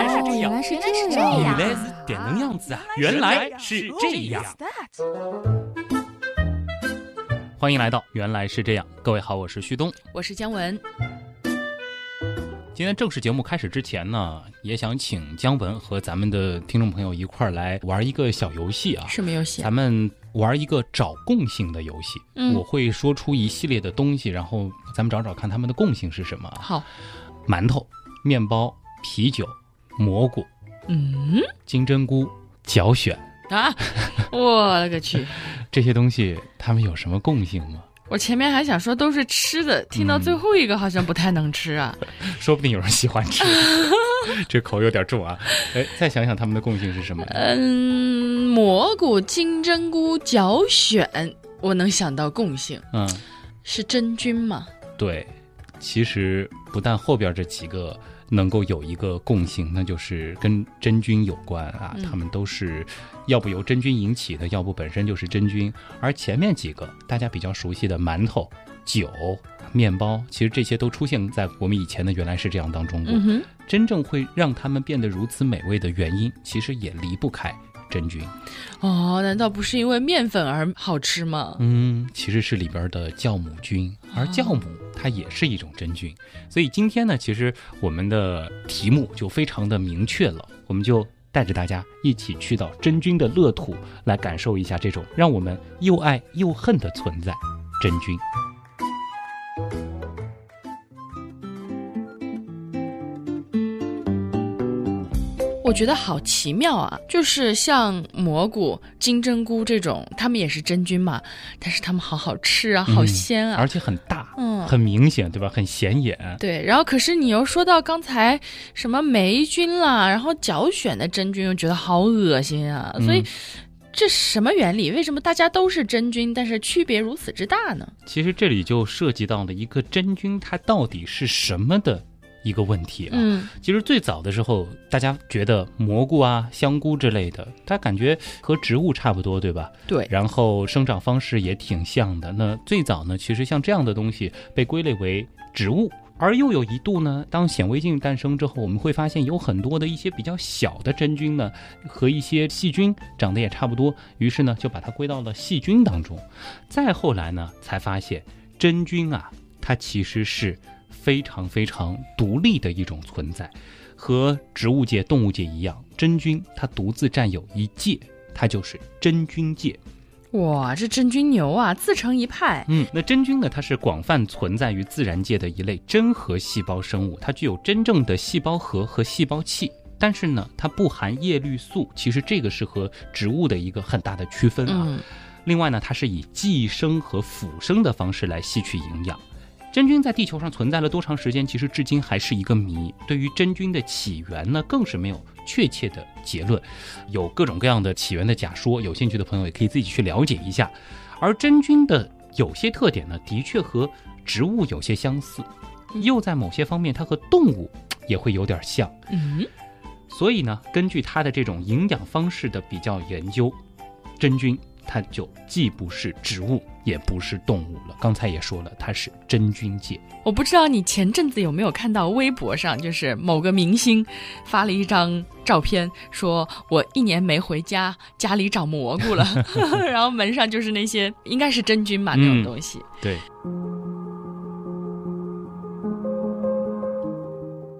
来是这样，原来是这原样。来是这能样子啊！原来是这样。欢迎来到《原来是这样》，各位好，我是旭东。我是姜文，今天正式节目开始之前呢，也想请姜文和咱们的听众朋友一块儿来玩一个小游戏啊。什么游戏？咱们玩一个找共性的游戏。嗯我会说出一系列的东西，然后咱们找找看他们的共性是什么啊。好，馒头、面包、啤酒、蘑菇、嗯金针菇、角选啊，我勒个去！这些东西，它们有什么共性吗？我前面还想说都是吃的，听到最后一个好像不太能吃啊。说不定有人喜欢吃，这口有点重啊。哎，再想想它们的共性是什么？嗯，蘑菇、金针菇、角选，我能想到共性嗯，是真菌吗？对，其实不但后边这几个能够有一个共性，那就是跟真菌有关啊，嗯它们都是要不由真菌引起的，要不本身就是真菌。而前面几个大家比较熟悉的馒头、酒、面包，其实这些都出现在我们以前的原来是这样当中过。嗯，真正会让它们变得如此美味的原因，其实也离不开真菌。哦，难道不是因为面粉而好吃吗？嗯，其实是里边的酵母菌，而酵母它也是一种真菌。所以今天呢，其实我们的题目就非常的明确了，我们就带着大家一起去到真菌的乐土，来感受一下这种让我们又爱又恨的存在——真菌。我觉得好奇妙啊！就是像蘑菇、金针菇这种，它们也是真菌嘛，但是它们好好吃啊，好嗯鲜啊。而且很大，嗯很明显，对吧？很显眼。对，然后可是你又说到刚才什么霉菌啦，然后脚癣的真菌，又觉得好恶心啊，所以嗯这什么原理？为什么大家都是真菌，但是区别如此之大呢？其实这里就涉及到了一个真菌它到底是什么的一个问题啊。嗯其实最早的时候，大家觉得蘑菇啊、香菇之类的，它感觉和植物差不多，对吧？对，然后生长方式也挺像的。那最早呢，其实像这样的东西被归类为植物。而又有一度呢，当显微镜诞生之后，我们会发现有很多的一些比较小的真菌呢，和一些细菌长得也差不多，于是呢就把它归到了细菌当中。再后来呢，才发现真菌啊，它其实是非常非常独立的一种存在，和植物界、动物界一样，真菌它独自占有一界，它就是真菌界。哇，这真菌牛啊，自成一派。嗯，那真菌呢，它是广泛存在于自然界的一类真核细胞生物，它具有真正的细胞核和细胞器。但是呢，它不含叶绿素，其实这个是和植物的一个很大的区分啊。嗯，另外呢，它是以寄生和腐生的方式来吸取营养。真菌在地球上存在了多长时间，其实至今还是一个谜。对于真菌的起源呢，更是没有确切的结论，有各种各样的起源的假说。有兴趣的朋友也可以自己去了解一下。而真菌的有些特点呢，的确和植物有些相似，又在某些方面它和动物也会有点像。嗯，所以呢，根据它的这种营养方式的比较研究，真菌它就既不是植物，也不是动物了。刚才也说了，它是真菌界。我不知道你前阵子有没有看到微博上，就是某个明星发了一张照片，说我一年没回家，家里长蘑菇了，然后门上就是那些应该是真菌吧那种嗯东西。对，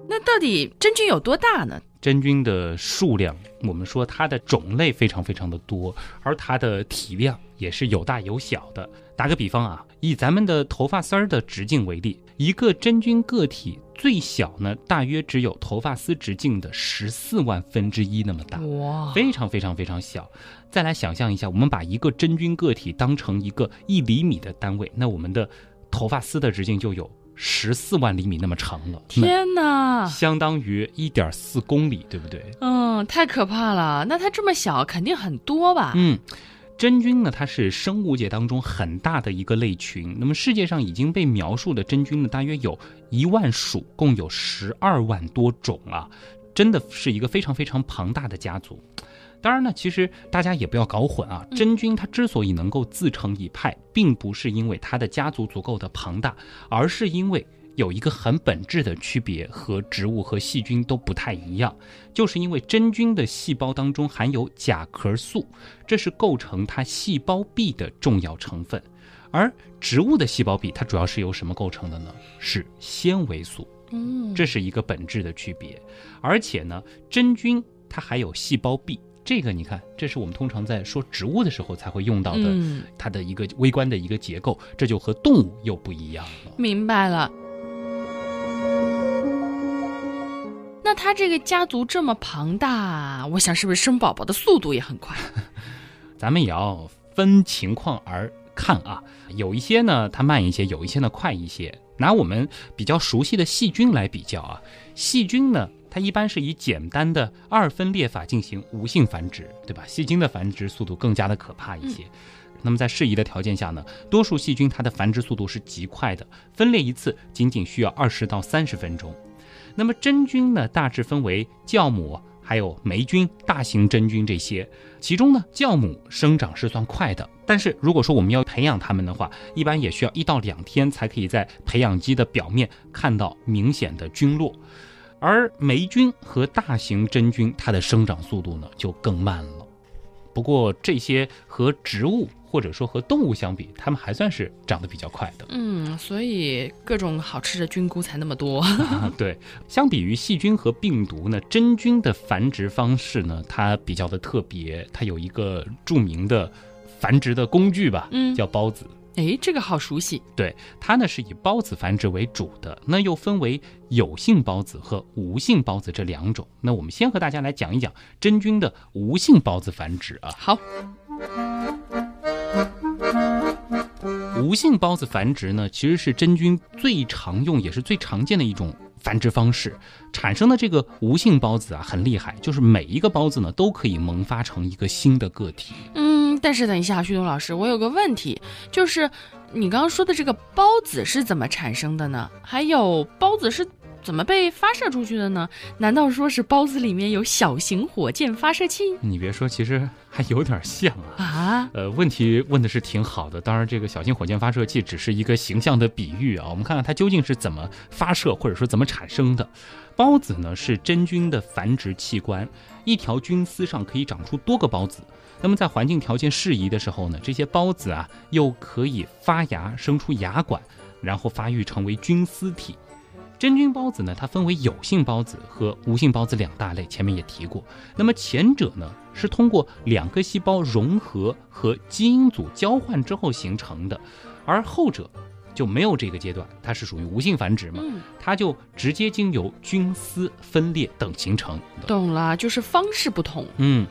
那到底真菌有多大呢？真菌的数量，我们说它的种类非常非常的多，而它的体量也是有大有小的。打个比方啊，以咱们的头发丝儿的直径为例，一个真菌个体最小呢，大约只有头发丝直径的十四万分之一那么大。哇，非常非常非常小。再来想象一下，我们把一个真菌个体当成一个一厘米的单位，那我们的头发丝的直径就有十四万厘米那么长了，天哪！相当于一点四公里，对不对？嗯，太可怕了。那它这么小，肯定很多吧？嗯。真菌呢，它是生物界当中很大的一个类群。那么世界上已经被描述的真菌呢，大约有一万属，共有十二万多种啊，真的是一个非常非常庞大的家族。当然呢，其实大家也不要搞混啊，真菌它之所以能够自成一派，并不是因为它的家族足够的庞大，而是因为有一个很本质的区别，和植物和细菌都不太一样，就是因为真菌的细胞当中含有甲壳素，这是构成它细胞壁的重要成分。而植物的细胞壁它主要是由什么构成的呢？是纤维素。嗯，这是一个本质的区别。而且呢，真菌它还有细胞壁，这个你看，这是我们通常在说植物的时候才会用到的，嗯它的一个微观的一个结构，这就和动物又不一样了。明白了。那他这个家族这么庞大，我想是不是生宝宝的速度也很快？咱们也要分情况而看啊，有一些呢它慢一些，有一些呢快一些。拿我们比较熟悉的细菌来比较啊，细菌呢它一般是以简单的二分裂法进行无性繁殖，对吧？细菌的繁殖速度更加的可怕一些。那么在适宜的条件下呢，多数细菌它的繁殖速度是极快的，分裂一次仅仅需要二十到三十分钟。那么真菌呢，大致分为酵母、还有霉菌、大型真菌这些。其中呢，酵母生长是算快的，但是如果说我们要培养它们的话，一般也需要一到两天才可以在培养基的表面看到明显的菌落。而霉菌和大型真菌，它的生长速度呢就更慢了。不过这些和植物或者说和动物相比，它们还算是长得比较快的。嗯，所以各种好吃的菌菇才那么多。啊，对，相比于细菌和病毒呢，真菌的繁殖方式呢，它比较的特别，它有一个著名的繁殖的工具吧，嗯叫孢子。哎，这个好熟悉。对，它呢是以孢子繁殖为主的，那又分为有性孢子和无性孢子这两种。那我们先和大家来讲一讲真菌的无性孢子繁殖啊。好，无性孢子繁殖呢，其实是真菌最常用也是最常见的一种繁殖方式。产生的这个无性孢子啊，很厉害，就是每一个孢子呢都可以萌发成一个新的个体。嗯，但是等一下，旭东老师，我有个问题，就是你刚刚说的这个孢子是怎么产生的呢？还有孢子是怎么被发射出去的呢？难道说是包子里面有小型火箭发射器你别说，其实还有点像啊。啊？呃，问题问的是挺好的，当然这个小型火箭发射器只是一个形象的比喻啊。我们看看它究竟是怎么发射或者说怎么产生的。孢子呢是真菌的繁殖器官，一条菌丝上可以长出多个孢子。那么在环境条件适宜的时候呢，这些孢子啊又可以发芽生出芽管，然后发育成为菌丝体。真菌孢子呢，它分为有性孢子和无性孢子两大类，前面也提过。那么前者呢，是通过两个细胞融合和基因组交换之后形成的，而后者就没有这个阶段，它是属于无性繁殖嘛，嗯，它就直接经由菌丝分裂等形成的。懂了，就是方式不同。嗯，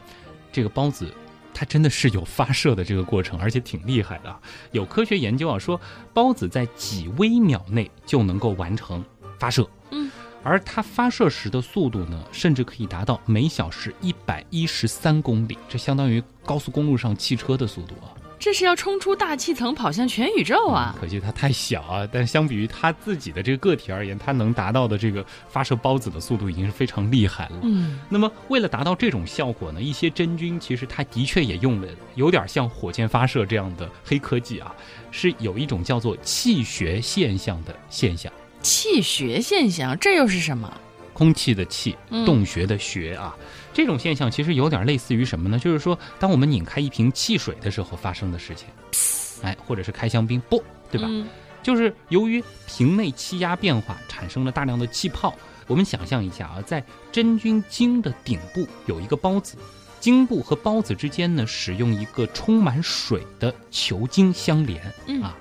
这个孢子它真的是有发射的这个过程，而且挺厉害的啊。有科学研究啊说，孢子在几微秒内就能够完成发射。嗯，而它发射时的速度呢，甚至可以达到每小时一百一十三公里，这相当于高速公路上汽车的速度啊。这是要冲出大气层，跑向全宇宙啊！可惜它太小啊，但相比于它自己的这个个体而言，它能达到的这个发射孢子的速度已经是非常厉害了。嗯，那么，为了达到这种效果呢，一些真菌其实它的确也用了有点像火箭发射这样的黑科技啊，是有一种叫做气学现象的现象。气学现象，这又是什么？空气的气，嗯洞穴的穴啊，这种现象其实有点类似于什么呢？就是说，当我们拧开一瓶汽水的时候发生的事情，哎，或者是开香槟，不，对吧？嗯就是由于瓶内气压变化产生了大量的气泡。我们想象一下啊，在真菌茎的顶部有一个孢子，茎部和孢子之间呢，使用一个充满水的球茎相连嗯啊。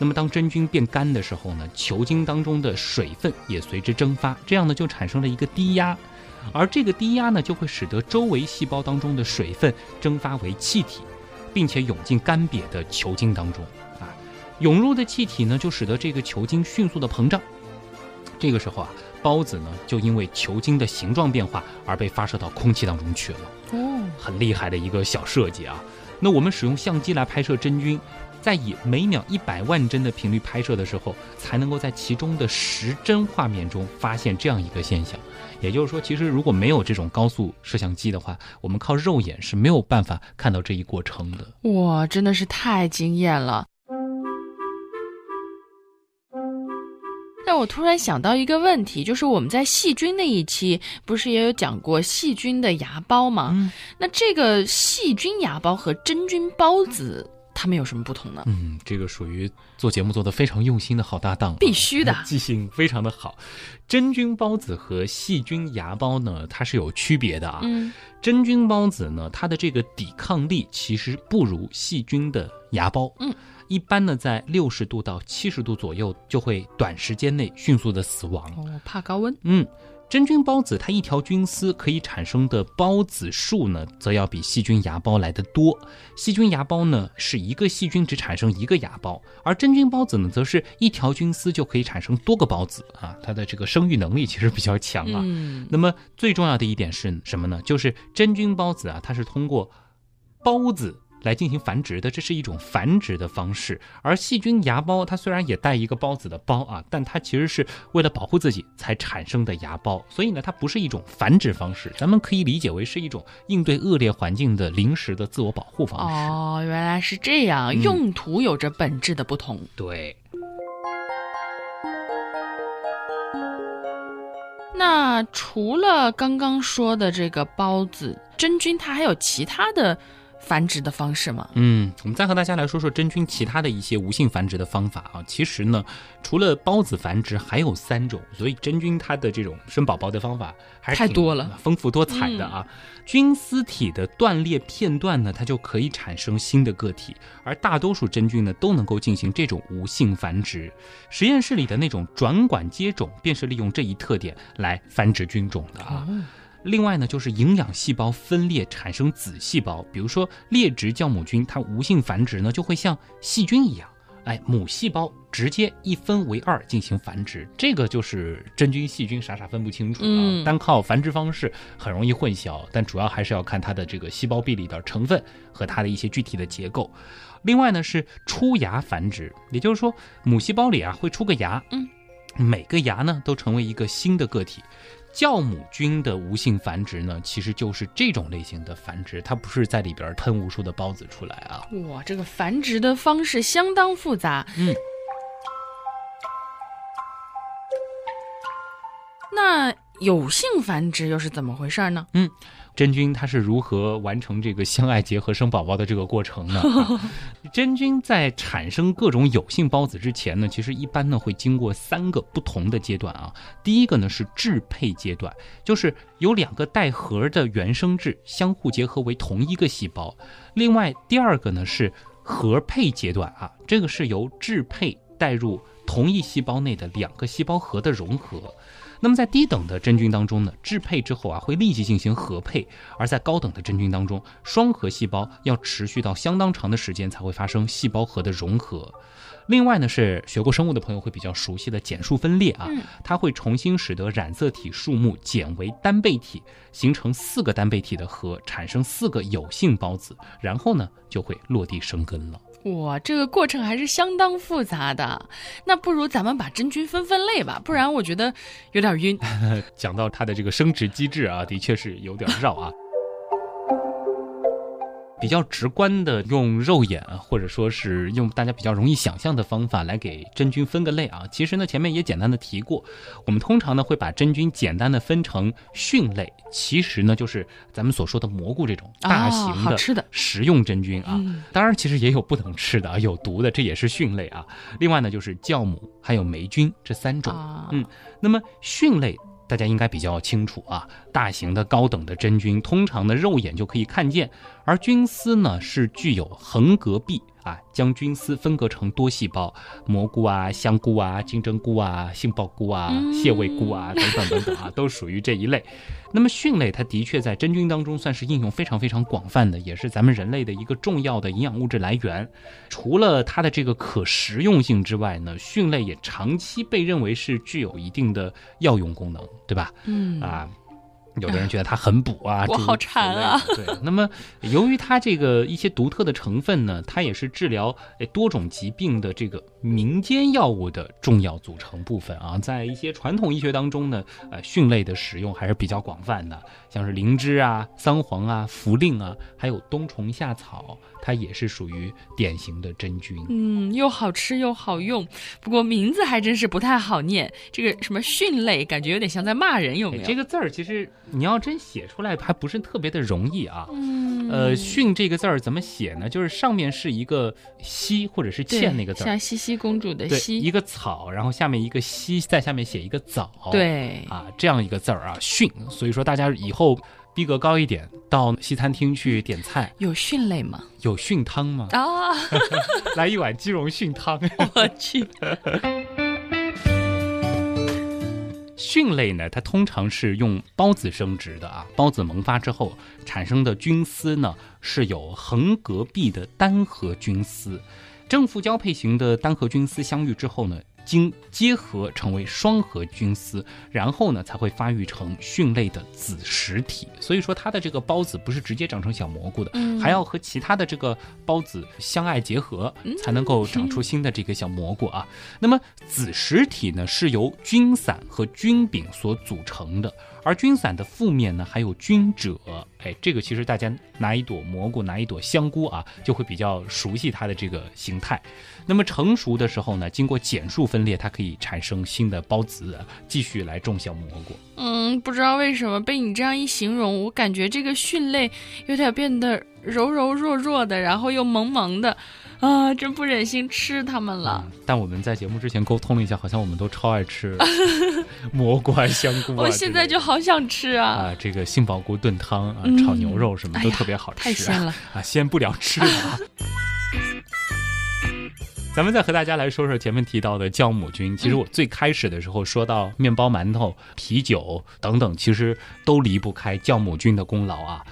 那么当真菌变干的时候呢，球茎当中的水分也随之蒸发，这样呢就产生了一个低压，而这个低压呢就会使得周围细胞当中的水分蒸发为气体，并且涌进干瘪的球茎当中啊。涌入的气体呢，就使得这个球茎迅速的膨胀。这个时候啊，孢子呢就因为球茎的形状变化而被发射到空气当中去了。哦，很厉害的一个小设计啊。那我们使用相机来拍摄真菌，在以每秒一百万帧的频率拍摄的时候，才能够在其中的十帧画面中发现这样一个现象。也就是说，其实如果没有这种高速摄像机的话，我们靠肉眼是没有办法看到这一过程的。哇，真的是太惊艳了。但我突然想到一个问题，就是我们在细菌那一期不是也有讲过细菌的芽孢吗？嗯那这个细菌芽孢和真菌孢子它们有什么不同呢？嗯，这个属于做节目做的非常用心的好搭档啊，必须的 记性非常的好。真菌孢子和细菌芽孢呢，它是有区别的啊。嗯，真菌孢子呢，它的这个抵抗力其实不如细菌的芽孢。嗯，一般呢，在六十度到七十度左右就会短时间内迅速的死亡。哦，怕高温。嗯，真菌孢子它一条菌丝可以产生的孢子数呢，则要比细菌芽孢来得多。细菌芽孢呢，是一个细菌只产生一个芽孢，而真菌孢子呢，则是一条菌丝就可以产生多个孢子啊，它的这个生育能力其实比较强啊。嗯，那么最重要的一点是什么呢？就是真菌孢子啊，它是通过孢子来进行繁殖的，这是一种繁殖的方式。而细菌芽孢它虽然也带一个孢子的孢啊，但它其实是为了保护自己才产生的芽孢，所以呢，它不是一种繁殖方式，咱们可以理解为是一种应对恶劣环境的临时的自我保护方式。哦，原来是这样，嗯用途有着本质的不同。对。那除了刚刚说的这个孢子真菌，它还有其他的繁殖的方式吗？嗯，我们再和大家来说说真菌其他的一些无性繁殖的方法啊。其实呢，除了孢子繁殖，还有三种，所以真菌它的这种生宝宝的方法还是太多了，丰富多彩的啊。菌丝体的断裂片段呢，它就可以产生新的个体，而大多数真菌呢都能够进行这种无性繁殖。实验室里的那种转管接种，便是利用这一特点来繁殖菌种的啊。哦，另外呢，就是营养细胞分裂产生子细胞，比如说裂殖酵母菌，它无性繁殖呢，就会像细菌一样，哎，母细胞直接一分为二进行繁殖，这个就是真菌细菌傻傻分不清楚啊。嗯单靠繁殖方式很容易混淆，但主要还是要看它的这个细胞壁里的成分和它的一些具体的结构。另外呢是出芽繁殖，也就是说母细胞里啊会出个芽，嗯，每个芽呢都成为一个新的个体。酵母菌的无性繁殖呢，其实就是这种类型的繁殖，它不是在里边喷无数的孢子出来啊。哇，这个繁殖的方式相当复杂。嗯，那有性繁殖又是怎么回事呢？真菌它是如何完成这个相爱结合生宝宝的这个过程呢？啊 真菌在产生各种有性孢子之前呢，其实一般呢会经过三个不同的阶段啊。第一个呢是质配阶段，就是有两个带核的原生质相互结合为同一个细胞。另外第二个呢是核配阶段啊，这个是由质配带入同一细胞内的两个细胞核的融合。那么在低等的真菌当中呢，制配之后啊，会立即进行合配；而在高等的真菌当中，双核细胞要持续到相当长的时间才会发生细胞核的融合。另外呢，是学过生物的朋友会比较熟悉的减数分裂啊，嗯它会重新使得染色体数目减为单倍体，形成四个单倍体的核，产生四个有性孢子，然后呢就会落地生根了。哇，这个过程还是相当复杂的。那不如咱们把真菌分分类吧，不然我觉得有点晕。讲到它的这个生殖机制啊，的确是有点绕啊。比较直观的用肉眼啊，或者说是用大家比较容易想象的方法来给真菌分个类啊。其实呢，前面也简单的提过，我们通常呢会把真菌简单的分成蕈类，其实呢就是咱们所说的蘑菇这种大哦型的吃的食用真菌啊。嗯当然，其实也有不能吃的啊，有毒的，这也是蕈类啊。另外呢，就是酵母还有霉菌这三种。啊，嗯那么蕈类大家应该比较清楚啊，大型的高等的真菌，通常呢肉眼就可以看见，而菌丝呢是具有横隔壁啊，将菌丝分割成多细胞，蘑菇啊、香菇啊、金针菇啊、杏鲍菇啊、嗯蟹味菇啊等等等等啊，都属于这一类。那么蕈类它的确在真菌当中算是应用非常非常广泛的，也是咱们人类的一个重要的营养物质来源。除了它的这个可食用性之外呢，蕈类也长期被认为是具有一定的药用功能，对吧？嗯啊。有的人觉得它很补啊，我好馋啊。对，那么由于它这个一些独特的成分呢，它也是治疗诶多种疾病的这个民间药物的重要组成部分啊。在一些传统医学当中呢，呃，蕈类的使用还是比较广泛的，像是灵芝啊、桑黄啊、茯苓啊，还有冬虫夏草，它也是属于典型的真菌。嗯，又好吃又好用，不过名字还真是不太好念。这个什么蕈类，感觉有点像在骂人，有没有？这个字儿其实。你要真写出来还不是特别的容易啊。嗯。呃，训这个字儿怎么写呢？就是上面是一个西或者是茜那个字，像西西公主的西，一个草，然后下面一个西，在下面写一个早。对。啊，这样一个字儿啊，训。所以说大家以后逼格高一点，到西餐厅去点菜，有蕈类吗？有蕈汤吗？啊。来一碗鸡茸蕈汤。我去。蕈类呢，它通常是用孢子生殖的啊，孢子萌发之后产生的菌丝呢，是有横隔壁的单核菌丝，正负交配型的单核菌丝相遇之后呢。经结合成为双核菌丝，然后呢才会发育成蕈类的子实体。所以说它的这个孢子不是直接长成小蘑菇的，还要和其他的这个孢子相爱结合，才能够长出新的这个小蘑菇啊。那么子实体呢是由菌伞和菌柄所组成的。而菌伞的负面呢，还有菌褶，哎，这个其实大家拿一朵蘑菇，拿一朵香菇啊，就会比较熟悉它的这个形态。那么成熟的时候呢，经过减数分裂，它可以产生新的孢子，继续来种小蘑菇。嗯，不知道为什么被你这样一形容，我感觉这个蕈类有点变得柔柔弱弱的，然后又萌萌的。啊，真不忍心吃它们了。但我们在节目之前沟通了一下，好像我们都超爱吃 蘑菇啊、香菇啊。我现在就好想吃啊！啊，这个杏鲍菇炖汤啊，炒牛肉什么都特别好吃，太鲜了啊！先不聊吃啊。咱们再和大家来说说前面提到的酵母菌。其实我最开始的时候说到面包、馒头、啤酒等等，其实都离不开酵母菌的功劳啊。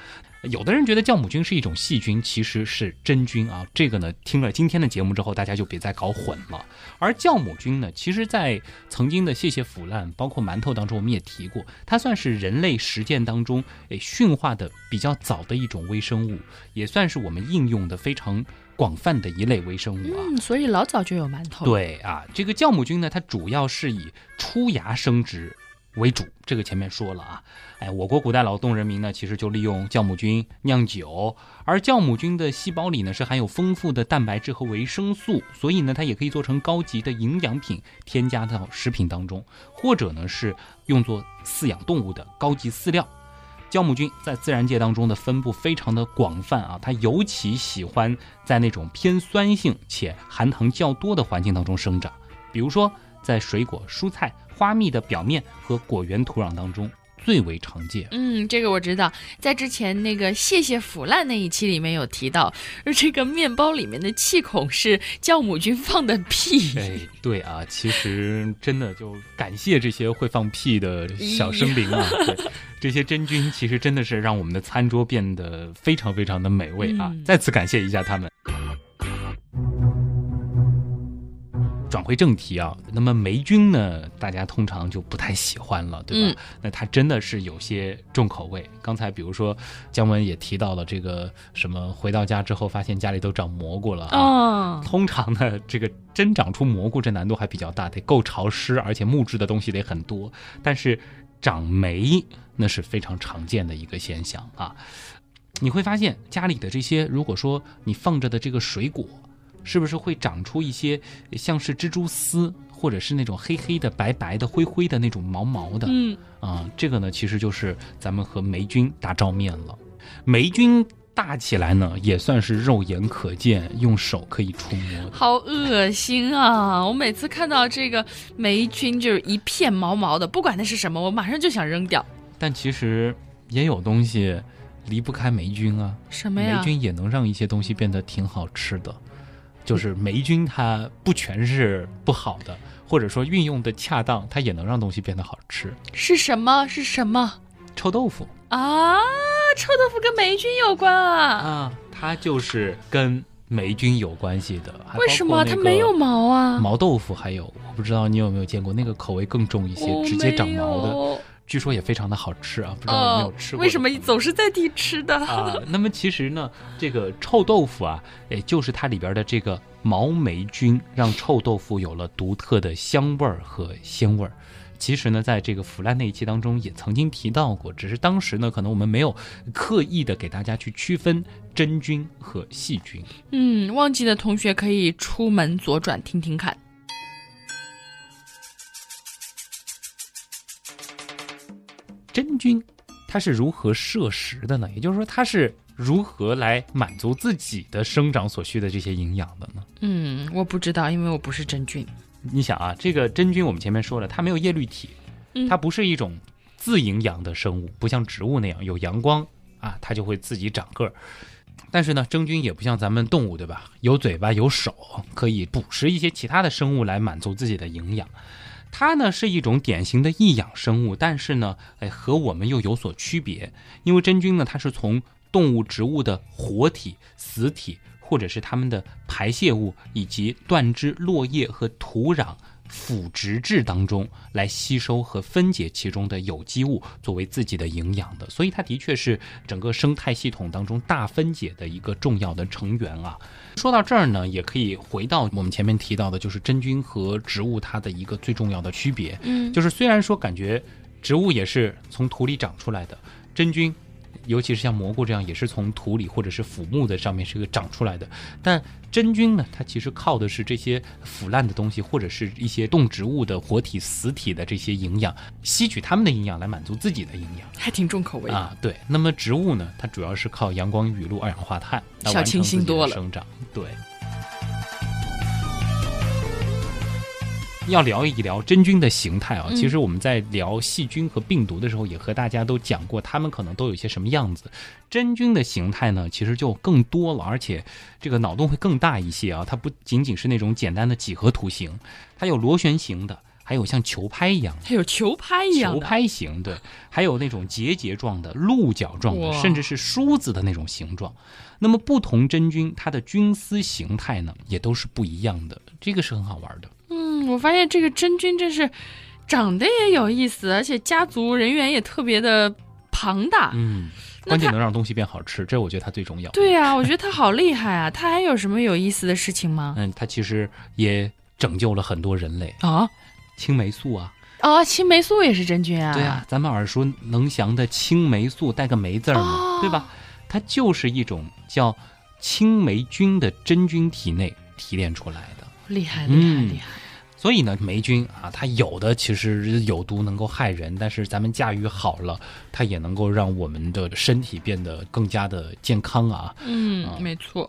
有的人觉得酵母菌是一种细菌，其实是真菌啊。这个呢，听了今天的节目之后，大家就别再搞混了。而酵母菌呢，其实在曾经的谢谢腐烂，包括馒头当中，我们也提过，它算是人类实践当中诶驯化的比较早的一种微生物，也算是我们应用的非常广泛的一类微生物啊。嗯，所以老早就有馒头。对啊，这个酵母菌呢，它主要是以出芽生殖。为主，这个前面说了啊，哎，我国古代劳动人民呢，其实就利用酵母菌酿酒，而酵母菌的细胞里呢是含有丰富的蛋白质和维生素，所以呢它也可以做成高级的营养品，添加到食品当中，或者呢是用作饲养动物的高级饲料。酵母菌在自然界当中的分布非常的广泛啊，它尤其喜欢在那种偏酸性且含糖较多的环境当中生长，比如说在水果、蔬菜。花蜜的表面和果园土壤当中最为常见。嗯，这个我知道，在之前那个谢谢腐烂那一期里面有提到，而这个面包里面的气孔是酵母菌放的屁。哎，对啊，其实真的就感谢这些会放屁的小生灵啊，对，这些真菌其实真的是让我们的餐桌变得非常非常的美味啊，再次感谢一下他们。回正题啊，那么霉菌呢，大家通常就不太喜欢了，对吧？那它真的是有些重口味。刚才比如说姜文也提到了这个什么，回到家之后发现家里都长蘑菇了啊。通常呢，这个真长出蘑菇这难度还比较大，得够潮湿，而且木质的东西得很多。但是长霉那是非常常见的一个现象啊。你会发现家里的这些，如果说你放着的这个水果。是不是会长出一些像是蜘蛛丝，或者是那种黑黑的、白白的、灰灰的那种毛毛的？嗯啊，这个呢，其实就是咱们和霉菌打照面了。霉菌大起来呢，也算是肉眼可见，用手可以触摸。好恶心啊！我每次看到这个霉菌，就是一片毛毛的，不管那是什么，我马上就想扔掉。但其实也有东西离不开霉菌啊。什么呀？霉菌也能让一些东西变得挺好吃的。就是霉菌，它不全是不好的，或者说运用的恰当，它也能让东西变得好吃。是什么？是什么？臭豆腐啊！臭豆腐跟霉菌有关啊！啊，它就是跟霉菌有关系的。为什么它没有毛啊？毛豆腐还有，我不知道你有没有见过那个口味更重一些，直接长毛的。据说也非常的好吃啊，不知道有没有吃过？为什么总是在地吃的啊？那么其实呢，这个臭豆腐啊，也就是它里边的这个毛霉菌，让臭豆腐有了独特的香味儿和鲜味儿。其实呢，在这个腐烂那一期当中也曾经提到过，只是当时呢，可能我们没有刻意的给大家去区分真菌和细菌。嗯，忘记的同学可以出门左转听听看。真菌，它是如何摄食的呢？也就是说，它是如何来满足自己的生长所需的这些营养的呢？嗯，我不知道，因为我不是真菌。你想啊，这个真菌我们前面说了，它没有叶绿体，它不是一种自营养的生物，不像植物那样有阳光啊，它就会自己长个儿。但是呢，真菌也不像咱们动物，对吧？有嘴巴有手，可以捕食一些其他的生物来满足自己的营养。它呢是一种典型的异养生物，但是呢，哎，和我们又有所区别。因为真菌呢，它是从动物、植物的活体、死体，或者是它们的排泄物，以及断枝、落叶和土壤。腐殖质当中来吸收和分解其中的有机物，作为自己的营养的，所以它的确是整个生态系统当中大分解的一个重要的成员啊。说到这儿呢，也可以回到我们前面提到的，就是真菌和植物它的一个最重要的区别。嗯，就是虽然说感觉植物也是从土里长出来的，真菌。尤其是像蘑菇这样，也是从土里或者是腐木的上面是个长出来的。但真菌呢，它其实靠的是这些腐烂的东西，或者是一些动植物的活体、死体的这些营养，吸取它们的营养来满足自己的营养，还挺重口味啊。对，那么植物呢，它主要是靠阳光、雨露、二氧化碳来完成自己的生长。对。要聊一聊真菌的形态啊，其实我们在聊细菌和病毒的时候，也和大家都讲过，它们可能都有些什么样子。真菌的形态呢，其实就更多了，而且这个脑洞会更大一些啊。它不仅仅是那种简单的几何图形，它有螺旋形的，还有像球拍一样，还有球拍一样球拍形对，还有那种结节状的、鹿角状的，甚至是梳子的那种形状。那么不同真菌它的菌丝形态呢，也都是不一样的，这个是很好玩的。我发现这个真菌真是长得也有意思，而且家族人员也特别的庞大。嗯，关键能让东西变好吃，这我觉得它最重要。对呀，我觉得它好厉害啊！它还有什么有意思的事情吗？嗯，它其实也拯救了很多人类啊，青霉素啊。哦，青霉素也是真菌啊。对啊，咱们耳熟能详的青霉素带个霉字儿嘛，对吧？它就是一种叫青霉菌的真菌体内提炼出来的。厉害，厉害，厉害。所以呢，霉菌啊，它有的其实有毒，能够害人，但是咱们驾驭好了，它也能够让我们的身体变得更加的健康啊。嗯，没错。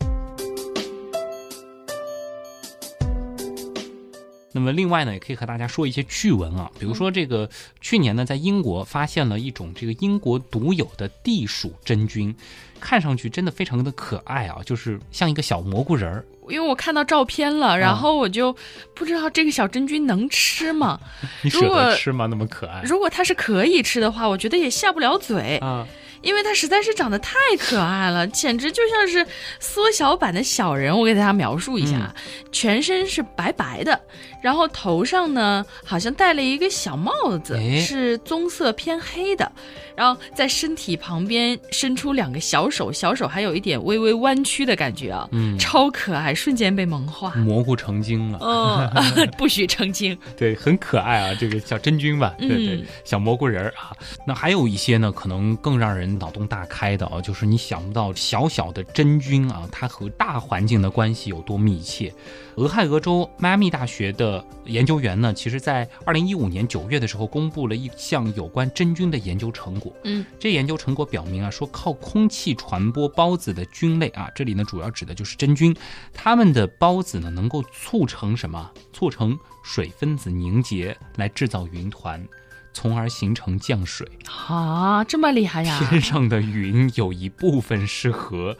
那么另外呢，也可以和大家说一些趣闻啊，比如说这个去年呢，在英国发现了一种这个英国独有的地鼠真菌，看上去真的非常的可爱啊，就是像一个小蘑菇人儿。因为我看到照片了，然后我就不知道这个小真菌能吃吗？你舍得吃吗？那么可爱。如果它是可以吃的话，我觉得也下不了嘴啊，因为它实在是长得太可爱了，简直就像是缩小版的小人。我给大家描述一下，全身是白白的，然后头上呢好像戴了一个小帽子，是棕色偏黑的。然后在身体旁边伸出两个小手，小手还有一点微微弯曲的感觉啊，嗯，超可爱，瞬间被萌化，蘑菇成精了，嗯，不许成精，对，很可爱啊，这个小真菌吧，对对，小蘑菇人儿啊，那还有一些呢，可能更让人脑洞大开的啊，就是你想不到小小的真菌啊，它和大环境的关系有多密切。俄亥俄州迈阿密大学的研究员呢，其实在二零一五年九月的时候，公布了一项有关真菌的研究成果。嗯，这研究成果表明啊，说靠空气传播孢子的菌类啊，这里呢主要指的就是真菌，它们的孢子呢能够促成什么？促成水分子凝结，来制造云团，从而形成降水。啊，这么厉害呀！天上的云有一部分是和。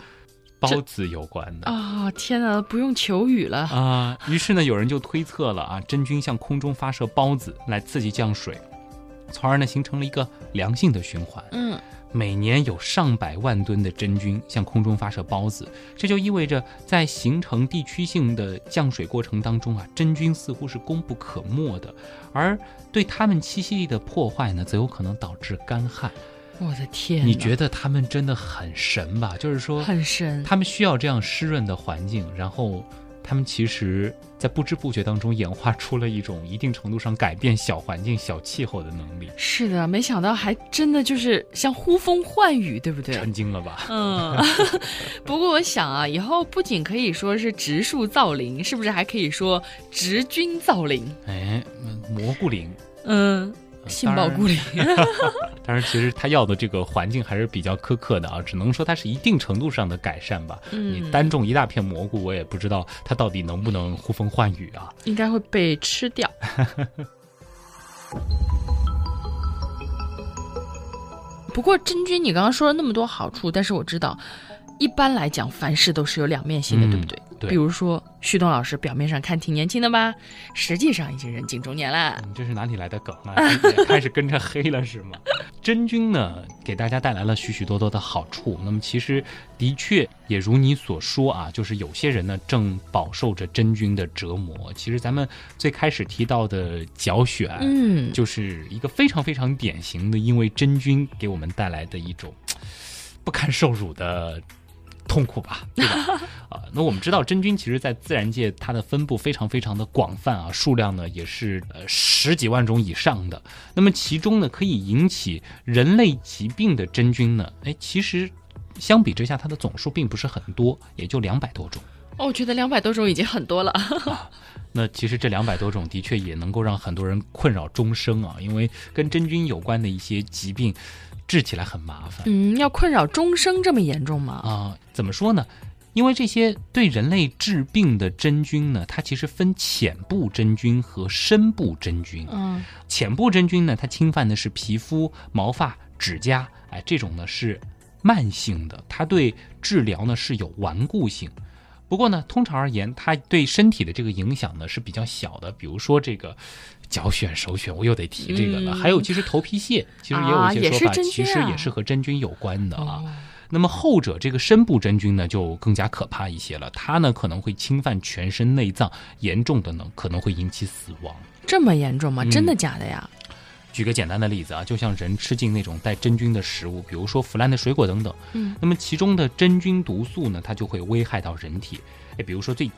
孢子有关的啊！天哪，不用求雨了啊！于是呢，有人就推测了啊，真菌向空中发射孢子来刺激降水，从而呢形成了一个良性的循环。嗯，每年有上百万吨的真菌向空中发射孢子，这就意味着在形成地区性的降水过程当中啊，真菌似乎是功不可没的，而对它们栖息地的破坏呢，则有可能导致干旱。我的天，你觉得他们真的很神吧？就是说，很神，他们需要这样湿润的环境，然后。他们其实，在不知不觉当中演化出了一种一定程度上改变小环境、小气候的能力。是的，没想到还真的就是像呼风唤雨，对不对？成精了吧？嗯。不过我想啊，以后不仅可以说是植树造林，是不是还可以说植菌造林？哎，蘑菇林。嗯。杏鲍菇里，当然，其实他要的这个环境还是比较苛刻的啊，只能说它是一定程度上的改善吧。你单种一大片蘑菇，我也不知道它到底能不能呼风唤雨啊。应该会被吃掉。不过真菌，你刚刚说了那么多好处，但是我知道，一般来讲，凡事都是有两面性的，对不对？对，比如说旭东老师表面上看挺年轻的吧，实际上已经人近中年了。你这是哪里来的梗啊？开始跟着黑了是吗？真菌呢，给大家带来了许许多多的好处。那么其实的确也如你所说啊，就是有些人呢正饱受着真菌的折磨。其实咱们最开始提到的脚癣，嗯，就是一个非常非常典型的，因为真菌给我们带来的一种不堪受辱的。痛苦吧，对吧？啊，那我们知道真菌其实，在自然界它的分布非常非常的广泛啊，数量呢也是呃十几万种以上的。那么其中呢，可以引起人类疾病的真菌呢，哎，其实相比之下，它的总数并不是很多，也就两百多种。哦，我觉得两百多种已经很多了。那其实这两百多种的确也能够让很多人困扰终生啊，因为跟真菌有关的一些疾病。治起来很麻烦，嗯，要困扰终生这么严重吗？啊，怎么说呢？因为这些对人类治病的真菌呢，它其实分浅部真菌和深部真菌。嗯，浅部真菌呢，它侵犯的是皮肤、毛发、指甲，哎，这种呢是慢性的，它对治疗呢是有顽固性。不过呢，通常而言，它对身体的这个影响呢是比较小的。比如说这个。脚癣、手癣，我又得提这个了。还有，其实头皮屑，其实也有一些说法，其实也是和真菌有关的啊。那么后者这个深部真菌呢，就更加可怕一些了。它呢可能会侵犯全身内脏，严重的呢可能会引起死亡。这么严重吗？真的假的呀？举个简单的例子啊，就像人吃进那种带真菌的食物，比如说腐烂的水果等等。嗯。那么其中的真菌毒素呢，它就会危害到人体。哎，比如说最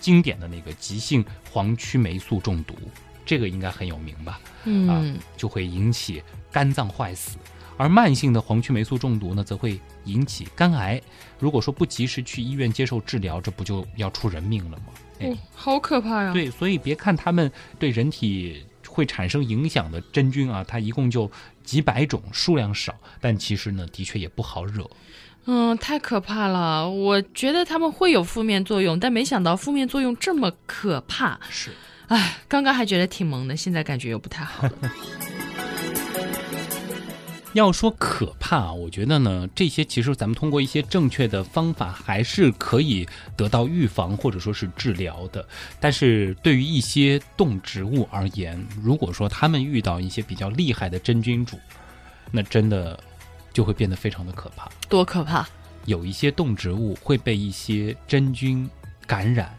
经典的那个急性黄曲霉素中毒。这个应该很有名吧？嗯，就会引起肝脏坏死，而慢性的黄曲霉素中毒呢，则会引起肝癌。如果说不及时去医院接受治疗，这不就要出人命了吗？哦，好可怕呀！对，所以别看他们对人体会产生影响的真菌啊，它一共就几百种，数量少，但其实呢，的确也不好惹。嗯，太可怕了！我觉得他们会有负面作用，但没想到负面作用这么可怕。是。哎，刚刚还觉得挺萌的，现在感觉又不太好了。要说可怕，我觉得呢，这些其实咱们通过一些正确的方法，还是可以得到预防或者说是治疗的。但是对于一些动植物而言，如果说他们遇到一些比较厉害的真菌主，那真的就会变得非常的可怕。多可怕！有一些动植物会被一些真菌感染。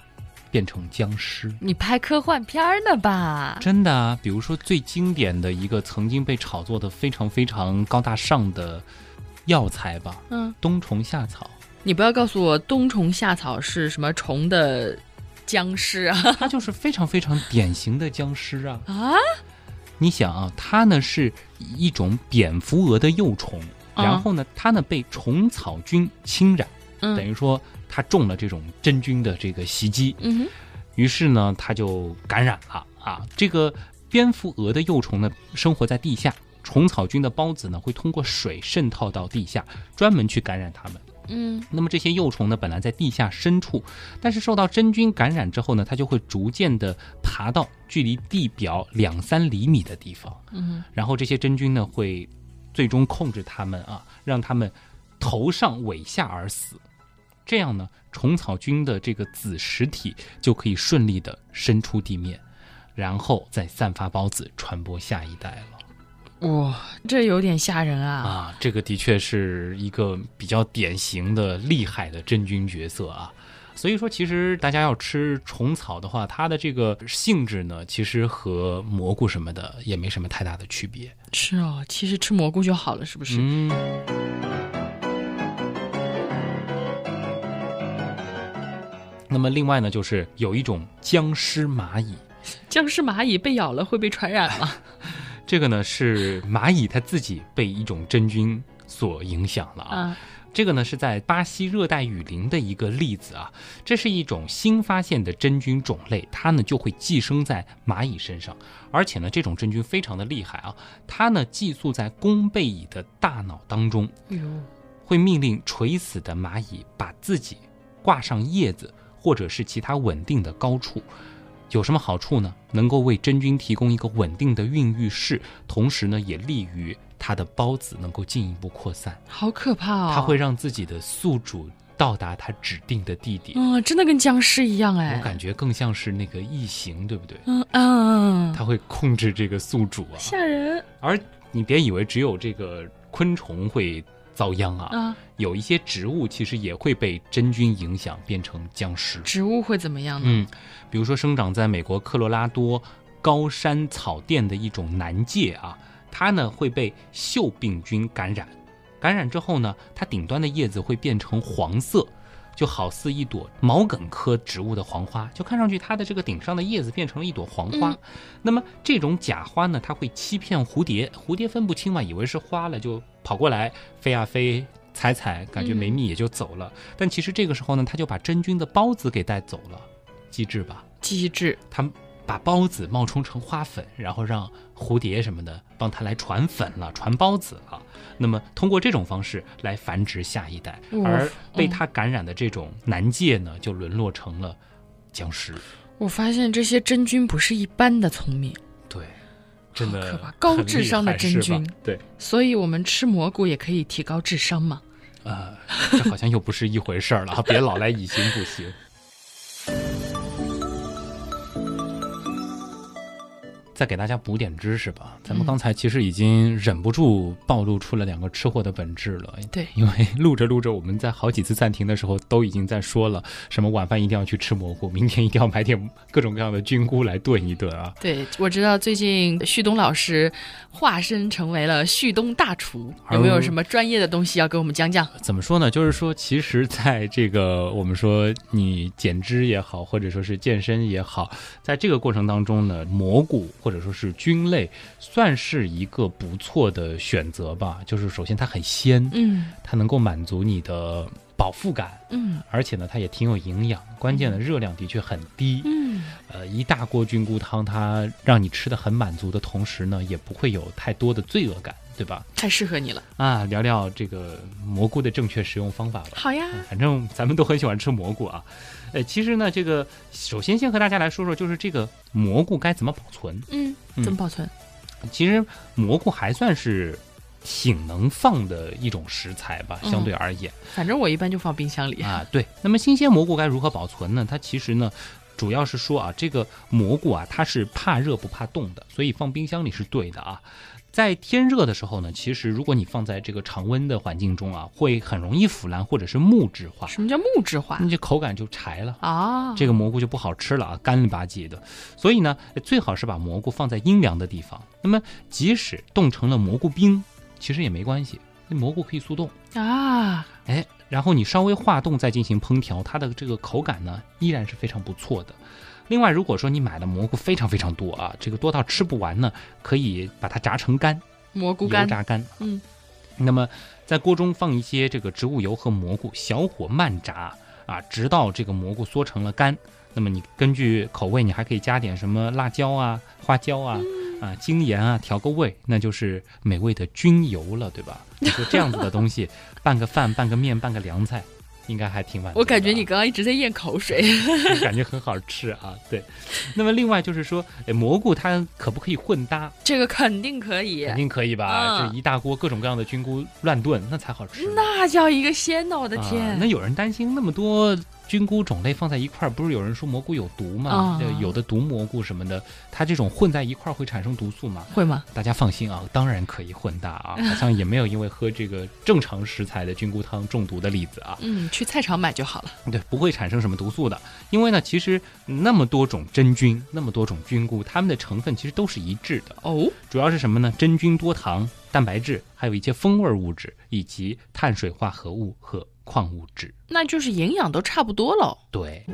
变成僵尸？你拍科幻片呢吧？真的啊，比如说最经典的一个曾经被炒作的非常非常高大上的药材吧，嗯，冬虫夏草。你不要告诉我冬虫夏草是什么虫的僵尸啊？它就是非常非常典型的僵尸啊！啊，你想啊，它呢是一种蝙蝠蛾的幼虫，然后呢，它呢被虫草菌侵染，等于说。它中了这种真菌的这个袭击，嗯于是呢，他就感染了啊。这个蝙蝠蛾的幼虫呢，生活在地下，虫草菌的孢子呢，会通过水渗透到地下，专门去感染它们。嗯，那么这些幼虫呢，本来在地下深处，但是受到真菌感染之后呢，它就会逐渐的爬到距离地表两三厘米的地方。嗯，然后这些真菌呢，会最终控制它们啊，让它们头上尾下而死。这样呢，虫草菌的这个子实体就可以顺利的伸出地面，然后再散发孢子，传播下一代了。哇，这有点吓人啊！啊，这个的确是一个比较典型的厉害的真菌角色啊。所以说，其实大家要吃虫草的话，它的这个性质呢，其实和蘑菇什么的也没什么太大的区别。是哦，其实吃蘑菇就好了，是不是？嗯。那么另外呢，就是有一种僵尸蚂蚁，僵尸蚂蚁被咬了会被传染吗？这个呢是蚂蚁它自己被一种真菌所影响了啊。这个呢是在巴西热带雨林的一个例子啊。这是一种新发现的真菌种类，它呢就会寄生在蚂蚁身上，而且呢这种真菌非常的厉害啊。它呢寄宿在弓背蚁的大脑当中，会命令垂死的蚂蚁把自己挂上叶子。或者是其他稳定的高处，有什么好处呢？能够为真菌提供一个稳定的孕育室，同时呢，也利于它的孢子能够进一步扩散。好可怕哦！它会让自己的宿主到达它指定的地点。嗯，真的跟僵尸一样哎。我感觉更像是那个异形，对不对？嗯嗯。它会控制这个宿主啊。吓人。而你别以为只有这个昆虫会。遭殃啊！有一些植物其实也会被真菌影响变成僵尸。植物会怎么样呢？嗯，比如说生长在美国科罗拉多高山草甸的一种南芥啊，它呢会被锈病菌感染，感染之后呢，它顶端的叶子会变成黄色。就好似一朵毛茛科植物的黄花，就看上去它的这个顶上的叶子变成了一朵黄花。那么这种假花呢，它会欺骗蝴蝶，蝴蝶分不清嘛，以为是花了，就跑过来飞啊飞，采采，感觉没蜜也就走了。但其实这个时候呢，他就把真菌的孢子给带走了，机智吧？机智。他把孢子冒充成花粉，然后让蝴蝶什么的帮他来传粉了，传孢子了。那么通过这种方式来繁殖下一代，而被他感染的这种男芥呢，就沦落成了僵尸。我发现这些真菌不是一般的聪明，对，真的可怕，高智商的真菌。对，所以我们吃蘑菇也可以提高智商吗？呃，这好像又不是一回事儿了，别老来以形补形。再给大家补点知识吧。咱们刚才其实已经忍不住暴露出了两个吃货的本质了。对，因为录着录着，我们在好几次暂停的时候都已经在说了，什么晚饭一定要去吃蘑菇，明天一定要买点各种各样的菌菇来炖一炖啊。对，我知道最近旭东老师化身成为了旭东大厨，有没有什么专业的东西要给我们讲讲？怎么说呢？就是说，其实在这个我们说你减脂也好，或者说是健身也好，在这个过程当中呢，蘑菇或或者说是菌类，算是一个不错的选择吧。就是首先它很鲜，嗯，它能够满足你的饱腹感，嗯，而且呢，它也挺有营养。关键的热量的确很低，嗯，呃，一大锅菌菇汤，它让你吃的很满足的同时呢，也不会有太多的罪恶感，对吧？太适合你了啊！聊聊这个蘑菇的正确食用方法吧。好呀，反正咱们都很喜欢吃蘑菇啊。呃，其实呢，这个首先先和大家来说说，就是这个蘑菇该怎么保存？嗯，怎么保存？其实蘑菇还算是挺能放的一种食材吧，相对而言。反正我一般就放冰箱里啊。对，那么新鲜蘑菇该如何保存呢？它其实呢，主要是说啊，这个蘑菇啊，它是怕热不怕冻的，所以放冰箱里是对的啊。在天热的时候呢，其实如果你放在这个常温的环境中啊，会很容易腐烂或者是木质化。什么叫木质化？那就口感就柴了啊，这个蘑菇就不好吃了啊，干了吧唧的。所以呢，最好是把蘑菇放在阴凉的地方。那么即使冻成了蘑菇冰，其实也没关系，那蘑菇可以速冻啊。哎，然后你稍微化冻再进行烹调，它的这个口感呢依然是非常不错的。另外，如果说你买的蘑菇非常非常多啊，这个多到吃不完呢，可以把它炸成干，蘑菇干，炸干。嗯，那么在锅中放一些这个植物油和蘑菇，小火慢炸啊，直到这个蘑菇缩成了干。那么你根据口味，你还可以加点什么辣椒啊、花椒啊、啊精盐啊，调个味，那就是美味的菌油了，对吧？你说这样子的东西，拌个饭、拌个面、拌个凉菜。应该还挺满。我感觉你刚刚一直在咽口水，感觉很好吃啊。对，那么另外就是说，哎蘑菇它可不可以混搭？这个肯定可以，肯定可以吧？这一大锅各种各样的菌菇乱炖，那才好吃。那叫一个鲜呐！我的天，那有人担心那么多菌菇种类放在一块儿，不是有人说蘑菇有毒吗？啊有的毒蘑菇什么的，它这种混在一块儿会产生毒素吗？会吗？大家放心啊，当然可以混搭啊，好像也没有因为喝这个正常食材的菌菇汤中毒的例子啊。嗯，去菜场买就好了。对，不会产生什么毒素的，因为呢，其实那么多种真菌，那么多种菌菇，它们的成分其实都是一致的，哦，主要是什么呢？真菌多糖、蛋白质，还有一些风味物质，以及碳水化合物和矿物质。那就是营养都差不多喽。对，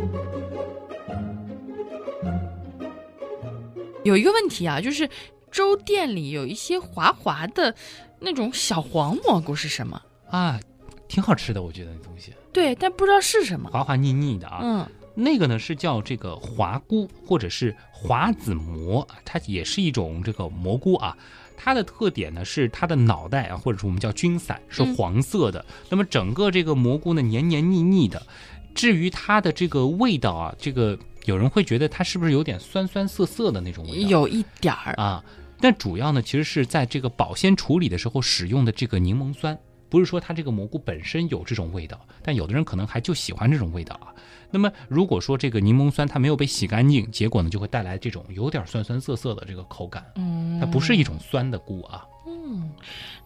有一个问题啊，就是粥店里有一些滑滑的那种小黄蘑菇是什么？啊，挺好吃的，我觉得那东西对，但不知道是什么。滑滑腻腻的啊。嗯，那个呢是叫这个滑菇或者是华子蘑，它也是一种这个蘑菇啊。它的特点呢是它的脑袋啊，或者是我们叫菌伞是嗯黄色的。那么整个这个蘑菇呢黏黏腻腻的。至于它的这个味道啊，这个有人会觉得它是不是有点酸酸涩涩的那种味道？有一点儿。啊，但主要呢其实是在这个保鲜处理的时候使用的这个柠檬酸。不是说它这个蘑菇本身有这种味道，但有的人可能还就喜欢这种味道啊。那么如果说这个柠檬酸它没有被洗干净，结果呢就会带来这种有点酸酸涩涩的这个口感。嗯，它不是一种酸的菇啊。嗯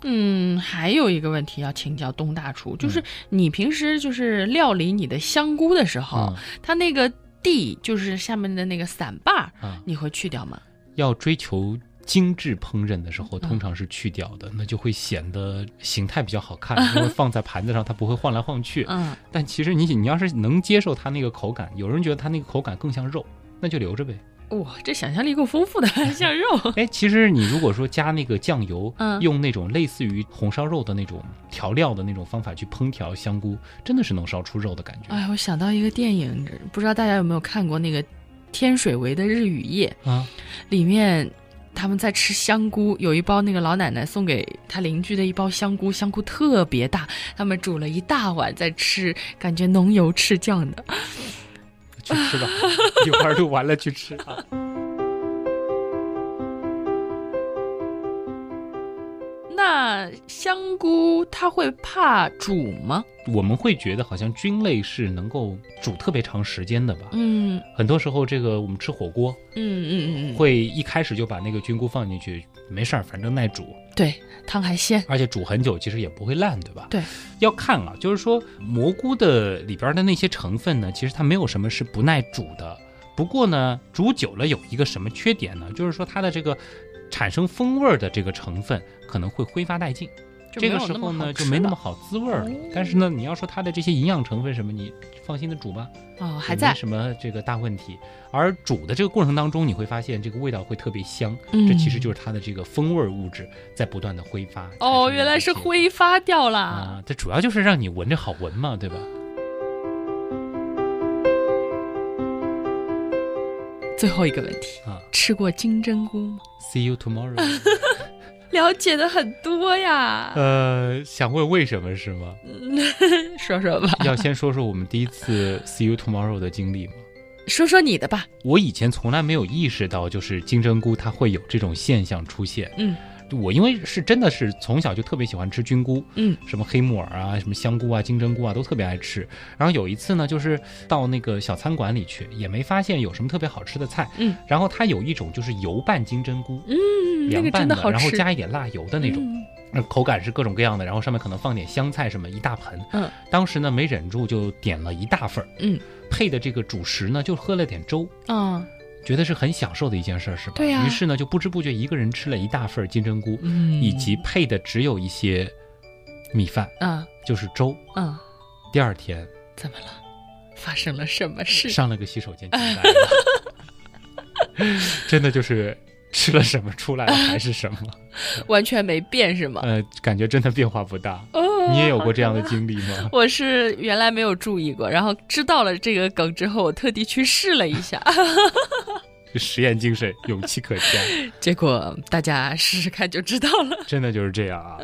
嗯，还有一个问题要请教东大厨，就是你平时就是料理你的香菇的时候，嗯它那个蒂就是下面的那个伞把儿，啊，你会去掉吗？要追求精致烹饪的时候，嗯通常是去掉的，那就会显得形态比较好看，因为放在盘子上它不会晃来晃去。嗯，但其实你你要是能接受它那个口感，有人觉得它那个口感更像肉，那就留着呗。哇，这想象力够丰富的，像肉。哎，其实你如果说加那个酱油，嗯用那种类似于红烧肉的那种调料的那种方法去烹调香菇，真的是能烧出肉的感觉哎，我想到一个电影，不知道大家有没有看过那个天水围的日与夜，啊！里面他们在吃香菇，有一包那个老奶奶送给他邻居的一包香菇，香菇特别大，他们煮了一大碗在吃，感觉浓油赤酱的。去吃吧，一会儿录完了去吃啊。那香菇它会怕煮吗？我们会觉得好像菌类是能够煮特别长时间的吧？嗯很多时候，这个我们吃火锅嗯嗯嗯嗯，会一开始就把那个菌菇放进去，没事儿，反正耐煮，对，汤还鲜。而且煮很久其实也不会烂，对吧？对，要看啊，就是说蘑菇的里边的那些成分呢，其实它没有什么是不耐煮的。不过呢，煮久了有一个什么缺点呢？就是说它的这个产生风味儿的这个成分可能会挥发殆尽。这个时候呢，就没那么好滋味儿了。哦但是呢，你要说它的这些营养成分什么，你放心的煮吧，哦还在没，什么这个大问题。而煮的这个过程当中，你会发现这个味道会特别香，嗯这其实就是它的这个风味物质在不断的挥发。哦，原来是挥发掉了。啊，这主要就是让你闻着好闻嘛，对吧？最后一个问题，啊吃过金针菇吗？，See you tomorrow。了解的很多呀，呃，想问为什么是吗？说说吧，要先说说我们第一次 See you tomorrow 的经历吗？说说你的吧。我以前从来没有意识到，就是金针菇它会有这种现象出现。嗯，我因为是真的是从小就特别喜欢吃菌菇，嗯，什么黑木耳啊，什么香菇啊、金针菇啊，都特别爱吃。然后有一次呢，就是到那个小餐馆里去，也没发现有什么特别好吃的菜。嗯，然后它有一种就是油拌金针菇，嗯，那个凉拌的，真好吃。然后加一点辣油的那种。嗯那口感是各种各样的，然后上面可能放点香菜什么一大盆。嗯，当时呢没忍住就点了一大份儿，嗯，配的这个主食呢就喝了点粥，啊，觉得是很享受的一件事儿，是吧？对呀于是呢就不知不觉一个人吃了一大份金针菇，嗯以及配的只有一些米饭，啊就是粥。啊，第二天怎么了？发生了什么事？上了个洗手间进来了，真的就是吃了什么出来了还是什么，完全没变是吗？呃，感觉真的变化不大。哦你也有过这样的经历吗？我是原来没有注意过，然后知道了这个梗之后，我特地去试了一下，实验精神，勇气可嘉，结果大家试试看就知道了。真的就是这样啊。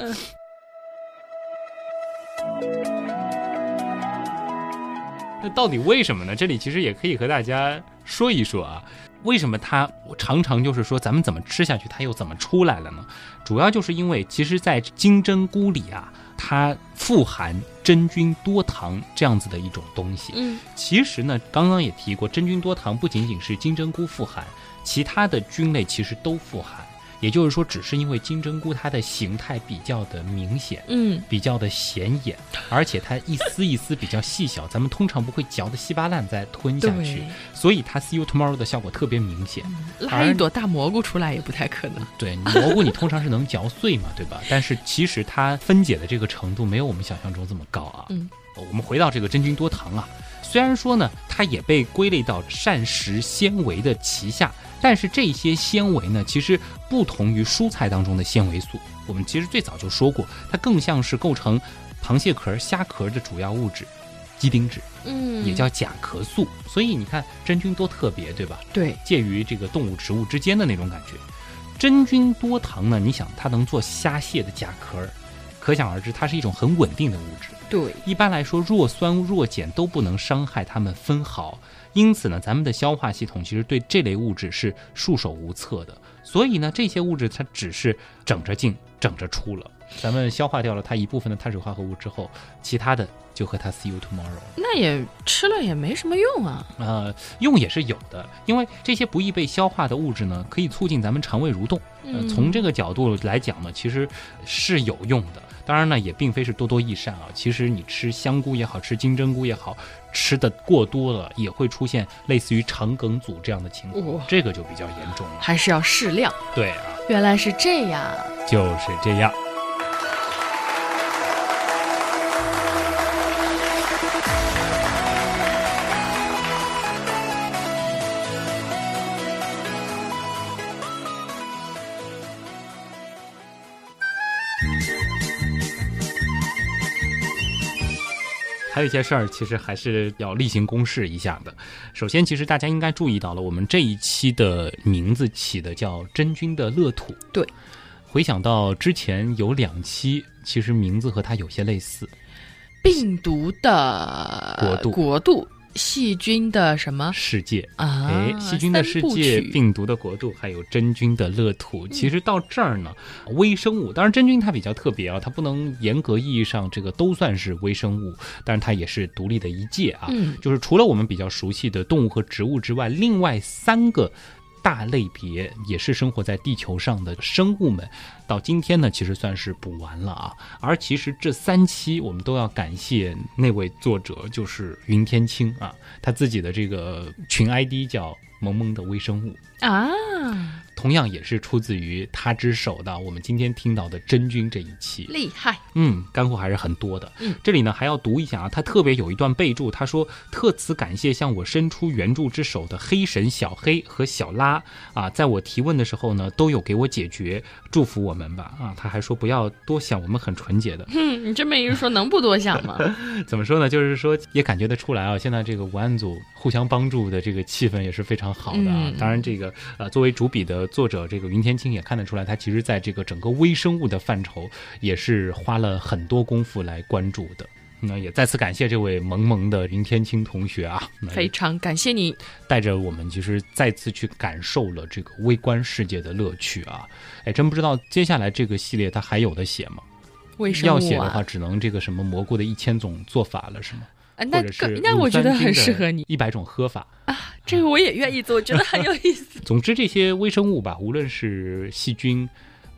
那到底为什么呢？这里其实也可以和大家说一说啊，为什么它常常就是说咱们怎么吃下去，它又怎么出来了呢？主要就是因为其实，在金针菇里啊，它富含真菌多糖这样子的一种东西。嗯，其实呢，刚刚也提过，真菌多糖不仅仅是金针菇富含，其他的菌类其实都富含。也就是说，只是因为金针菇它的形态比较的明显，嗯，比较的显眼，而且它一丝一丝比较细小，咱们通常不会嚼得稀巴烂再吞下去，所以它 see you tomorrow 的效果特别明显。拉一朵大蘑菇出来也不太可能。对，蘑菇你通常是能嚼碎嘛，对吧？但是其实它分解的这个程度没有我们想象中这么高啊。嗯，我们回到这个真菌多糖啊，虽然说呢，它也被归类到膳食纤维的旗下。但是这些纤维呢，其实不同于蔬菜当中的纤维素。我们其实最早就说过，它更像是构成螃蟹壳、虾壳的主要物质——鸡丁质，嗯，也叫甲壳素。所以你看真菌多特别，对吧？对，介于这个动物、植物之间的那种感觉。真菌多糖呢，你想它能做虾蟹的甲壳，可想而知，它是一种很稳定的物质。对，一般来说，弱酸弱碱都不能伤害它们分毫。因此呢，咱们的消化系统其实对这类物质是束手无策的。所以呢，这些物质它只是整着进、整着出了。咱们消化掉了它一部分的碳水化合物之后，其他的就和它 see you tomorrow。那也吃了也没什么用啊。呃，用也是有的，因为这些不易被消化的物质呢，可以促进咱们肠胃蠕动。嗯，从这个角度来讲呢，其实是有用的。当然呢，也并非是多多益善啊。其实你吃香菇也好吃金针菇也好，吃的过多了也会出现类似于肠梗阻这样的情况，这个就比较严重了。还是要适量。对啊，原来是这样，就是这样。还有一些事儿，其实还是要例行公事一下的。首先，其实大家应该注意到了，我们这一期的名字起的叫“真菌的乐土”。对，回想到之前有两期，其实名字和它有些类似，“病毒的国度”国度。细菌的什么世界啊？哎，细菌的世界，病毒的国度，还有真菌的乐土。其实到这儿呢，微生物，当然真菌它比较特别啊，它不能严格意义上这个都算是微生物，但是它也是独立的一界啊。嗯，就是除了我们比较熟悉的动物和植物之外，另外三个。大类别也是生活在地球上的生物们，到今天呢，其实算是补完了啊。而其实这三期我们都要感谢那位作者，就是云天青啊，他自己的这个群 ID 叫萌萌的微生物啊。同样也是出自于他之手的，我们今天听到的真菌这一期厉害，嗯，干货还是很多的。嗯，这里呢还要读一下啊，他特别有一段备注，他说特此感谢向我伸出援助之手的黑神小黑和小拉啊，在我提问的时候呢，都有给我解决，祝福我们吧啊，他还说不要多想，我们很纯洁的。嗯，你这么一说，能不多想吗？怎么说呢？就是说也感觉得出来啊，现在这个文案组互相帮助的这个气氛也是非常好的啊。当然，这个呃作为主笔的。作者这个云天青也看得出来，他其实在这个整个微生物的范畴也是花了很多功夫来关注的。那也再次感谢这位萌萌的云天青同学啊，非常感谢你带着我们，其实再次去感受了这个微观世界的乐趣啊！哎，真不知道接下来这个系列它还有的写吗？要写的话，只能这个什么蘑菇的一千种做法了，是吗？那那我觉得很适合你，一百种喝法啊，这个我也愿意做，我觉得很有意思。总之，这些微生物吧，无论是细菌、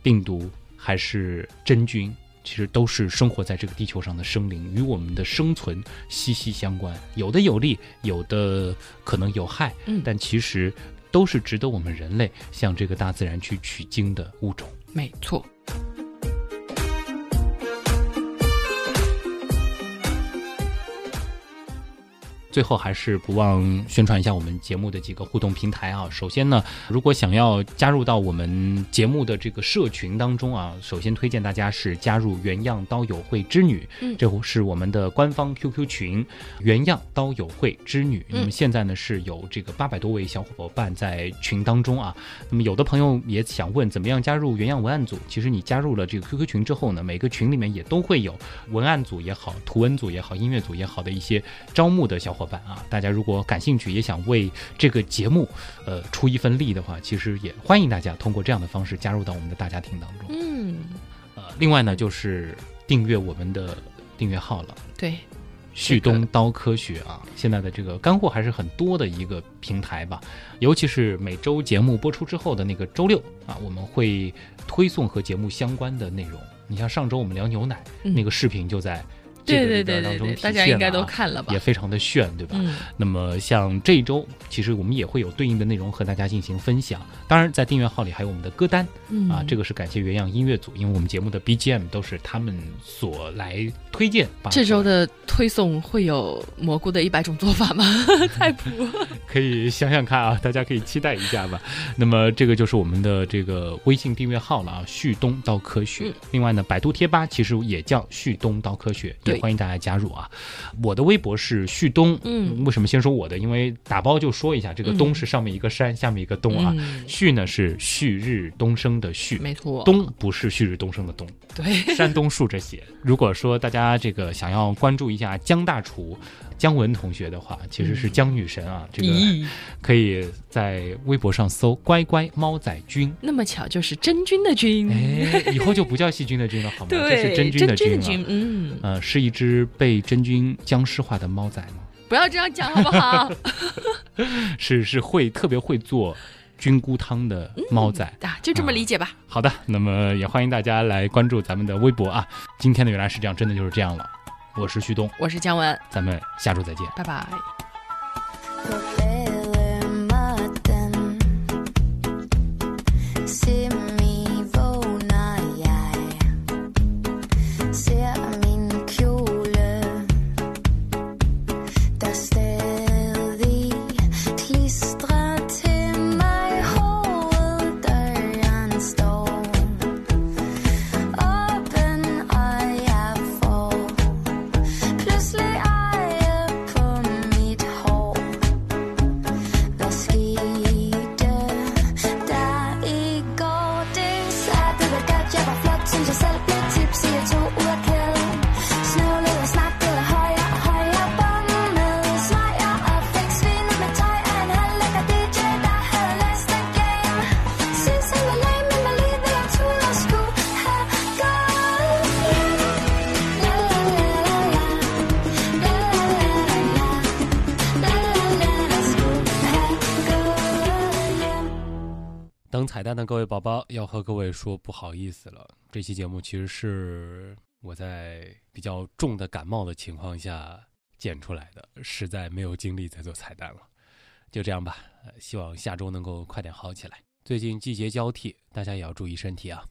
病毒还是真菌，其实都是生活在这个地球上的生灵，与我们的生存息息相关。有的有利，有的可能有害，嗯，但其实都是值得我们人类向这个大自然去取经的物种。没错。最后还是不忘宣传一下我们节目的几个互动平台啊。首先呢，如果想要加入到我们节目的这个社群当中啊，首先推荐大家是加入原样刀友会之女，嗯，这是我们的官方 QQ 群，原样刀友会之女。那么现在呢是有这个八百多位小伙伴在群当中啊。那么有的朋友也想问，怎么样加入原样文案组？其实你加入了这个 QQ 群之后呢，每个群里面也都会有文案组也好、图文组也好、音乐组也好的一些招募的小。伙伴啊，大家如果感兴趣，也想为这个节目，呃，出一份力的话，其实也欢迎大家通过这样的方式加入到我们的大家庭当中。嗯，呃，另外呢，就是订阅我们的订阅号了。对，旭东刀科学啊，现在的这个干货还是很多的一个平台吧，尤其是每周节目播出之后的那个周六啊，我们会推送和节目相关的内容。你像上周我们聊牛奶，嗯那个视频就在这对个对对对对，大家现应该都看了吧也？非常的炫，对吧？嗯，那么像这一周，其实我们也会有对应的内容和大家进行分享。当然，在订阅号里还有我们的歌单嗯啊，这个是感谢原样音乐组，因为我们节目的 BGM 都是他们所来推荐。这周的推送会有蘑菇的一百种做法吗？菜谱。可以想想看啊，大家可以期待一下吧。那么这个就是我们的这个微信订阅号了啊，旭东到科学。嗯另外呢，百度贴吧其实也叫旭东到科学，也欢迎大家加入啊。我的微博是旭东，嗯为什么先说我的？因为打包就说一下，这个嗯东是上面一个山，下面一个东啊。嗯，旭呢是旭日东升的旭，没错。东不是旭日东升的东，对，山东竖着写。如果说大家这个想要关注一下江大厨姜文同学的话，其实是姜女神啊，这个咦，可以在微博上搜“乖乖猫仔君那么巧就是真菌的”。菌。哎，以后就不叫细菌的菌了，好吗？这对，是真菌的菌。嗯，呃，是一只被真菌僵尸化的猫仔吗？不要这样讲好不好？是是会特别会做菌菇汤的猫仔。啊，就这么理解吧。好的，那么也欢迎大家来关注咱们的微博啊。今天的原来是这样，真的就是这样了。我是旭东，我是姜文，咱们下周再见。拜拜。说不好意思了，这期节目其实是我在比较重的感冒的情况下剪出来的，实在没有精力再做彩蛋了。就这样吧，希望下周能够快点好起来。最近季节交替，大家也要注意身体啊。